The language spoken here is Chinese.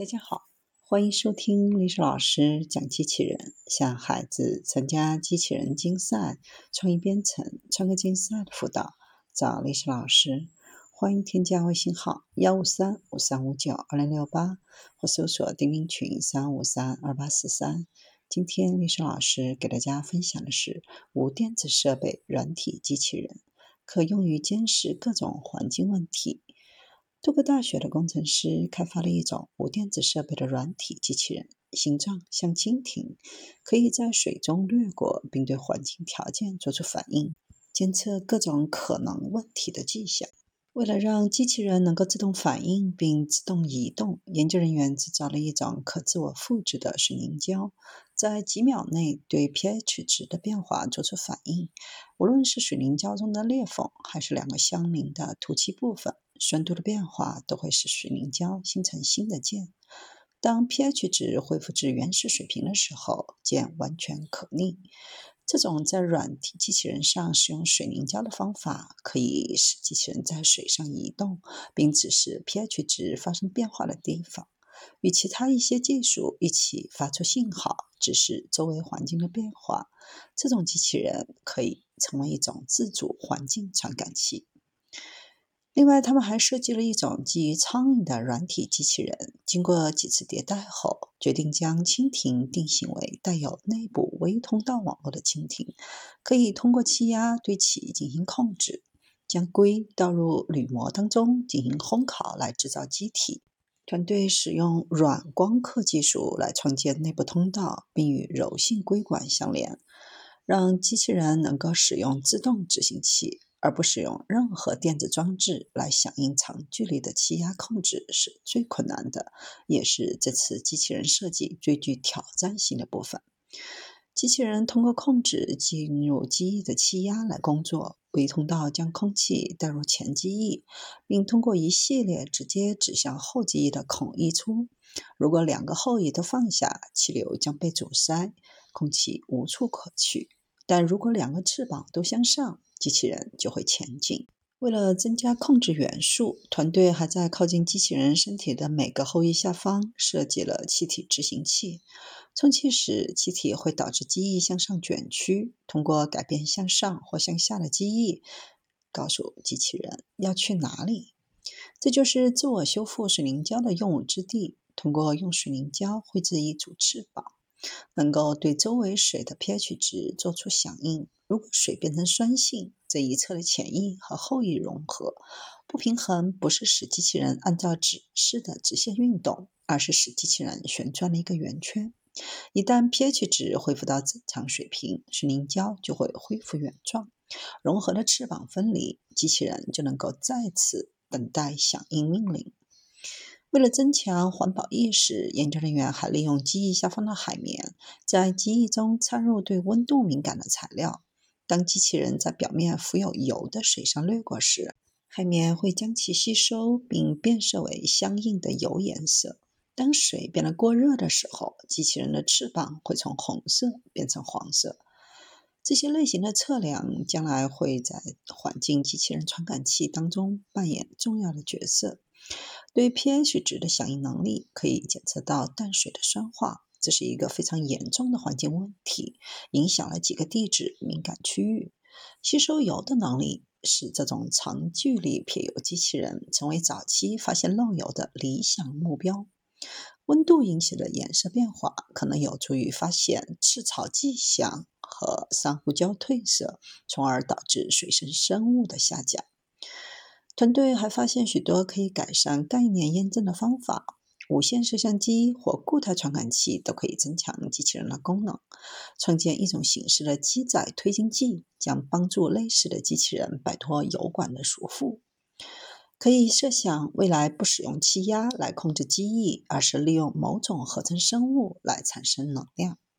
大家好，欢迎收听历史老师讲机器人，向孩子参加机器人竞赛、创意编程、创客竞赛的辅导，找历史老师。欢迎添加微信号幺五三五三五九二零六八，或搜索钉钉群三五三二八四三。今天历史老师给大家分享的是无电子设备软体机器人，可用于监视各种环境问题。多个大学的工程师开发了一种无电子设备的软体机器人，形状像蜻蜓，可以在水中掠过，并对环境条件做出反应，监测各种可能问题的迹象。为了让机器人能够自动反应并自动移动，研究人员制造了一种可自我复制的水凝胶，在几秒内对 pH 值的变化做出反应。无论是水凝胶中的裂缝，还是两个相邻的凸起部分。酸度的变化都会使水凝胶形成新的键。当 pH 值恢复至原始水平的时候，键完全可逆。这种在软体机器人上使用水凝胶的方法，可以使机器人在水上移动，并指示 pH 值发生变化的地方，与其他一些技术一起发出信号，指示周围环境的变化。这种机器人可以成为一种自主环境传感器。另外，他们还设计了一种基于苍蝇的软体机器人。经过几次迭代后，决定将蜻蜓定型为带有内部微通道网络的蜻蜓，可以通过气压对其进行控制。将硅倒入铝膜当中进行烘烤来制造机体。团队使用软光刻技术来创建内部通道，并与柔性硅管相连，让机器人能够使用自动执行器。而不使用任何电子装置来响应长距离的气压控制是最困难的，也是这次机器人设计最具挑战性的部分。机器人通过控制进入机翼的气压来工作，微通道将空气带入前机翼，并通过一系列直接指向后机翼的孔溢出。如果两个后翼都放下，气流将被阻塞，空气无处可去。但如果两个翅膀都向上，机器人就会前进。为了增加控制元素，团队还在靠近机器人身体的每个后翼下方设计了气体执行器。充气时，气体会导致机翼向上卷曲。通过改变向上或向下的机翼，告诉机器人要去哪里。这就是自我修复水凝胶的用武之地。通过用水凝胶绘制一组翅膀。能够对周围水的 pH 值做出响应。如果水变成酸性，这一侧的前翼和后翼融合。不平衡不是使机器人按照指示的直线运动，而是使机器人旋转了一个圆圈。一旦 pH 值恢复到正常水平，水凝胶就会恢复原状。融合的翅膀分离，机器人就能够再次等待响应命令。为了增强环保意识，研究人员还利用机翼下方的海绵，在机翼中掺入对温度敏感的材料。当机器人在表面浮有油的水上掠过时，海绵会将其吸收并变色为相应的油颜色。当水变得过热的时候，机器人的翅膀会从红色变成黄色。这些类型的测量将来会在环境机器人传感器当中扮演重要的角色。对 pH 值的响应能力可以检测到淡水的酸化，这是一个非常严重的环境问题，影响了几个地质敏感区域。吸收油的能力使这种长距离撇油机器人成为早期发现漏油的理想目标。温度引起的颜色变化可能有助于发现赤潮迹象和珊瑚礁褪色，从而导致水生生物的下降。团队还发现许多可以改善概念验证的方法，无线摄像机或固态传感器都可以增强机器人的功能。创建一种形式的机载推进剂，将帮助类似的机器人摆脱油管的束缚。可以设想，未来不使用气压来控制机翼，而是利用某种合成生物来产生能量。